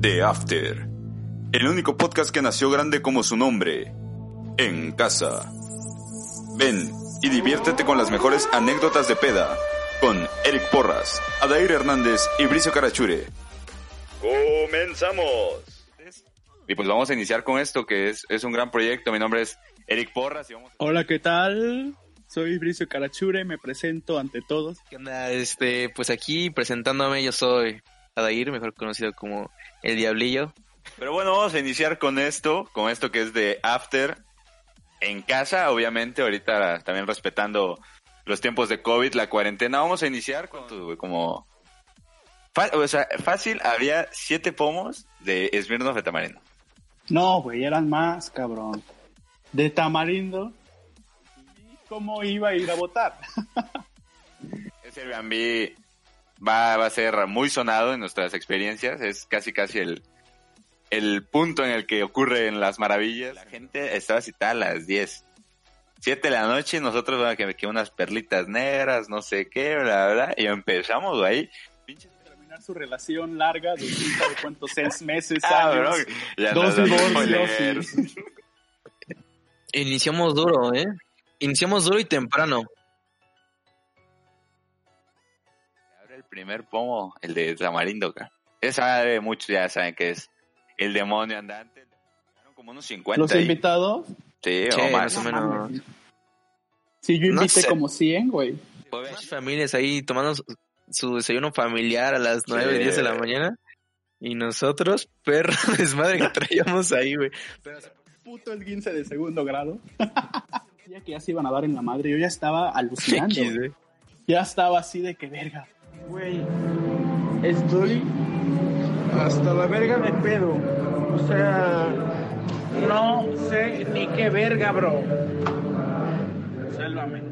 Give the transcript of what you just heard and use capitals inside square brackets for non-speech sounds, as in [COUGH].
The After, el único podcast que nació grande como su nombre, en casa. Ven y diviértete con las mejores anécdotas de peda, con Eric Porras, Adair Hernández y Bricio Carachure. ¡Comenzamos! Y pues vamos a iniciar con esto, que es, es un gran proyecto. Mi nombre es Eric Porras y vamos a... Hola, ¿qué tal? Soy Bricio Carachure, me presento ante todos. ¿Qué onda? Este, pues aquí presentándome, yo soy Adair, mejor conocido como El Diablillo. Pero bueno, vamos a iniciar con esto, con esto que es de After en casa, obviamente, ahorita también respetando los tiempos de COVID, la cuarentena. Vamos a iniciar con tu, como... o sea, fácil, había siete pomos de Smirnoff de tamarindo. No, güey, eran más, cabrón. De tamarindo. ¿Y cómo iba a ir a votar? [LAUGHS] Ese Airbnb va, va a ser muy sonado en nuestras experiencias. Es casi casi el, el punto en el que ocurren las maravillas. La gente estaba citada a las 10. 7 de la noche y nosotros bueno, que, que unas perlitas negras, no sé qué, bla, bla, y empezamos güey, ahí. Pinches Terminar su relación larga de sabe cuántos seis [LAUGHS] meses, Ah, años. bro, ya dos [LAUGHS] divorcios. Iniciamos duro, ¿eh? Iniciamos duro y temprano. El primer pomo, el de tamarindo, cara. Esa de muchos ya saben que es el demonio andante. Eran como unos 50. Los ahí. invitados. Sí, o más. más o menos. Sí, yo No invité sé. como 100, güey. Familias ahí tomando su, desayuno familiar a las 9, Sí. 10 de la mañana. Y nosotros, perro [LAUGHS] desmadre que traíamos ahí, güey. Puto el 15 de segundo grado. [LAUGHS] ya que ya se iban a dar en la madre, yo ya estaba [LAUGHS] alucinando. X. Ya estaba así de que verga. Güey, estoy hasta la verga de pedo. O sea, no sé ni qué verga, bro. Sálvame.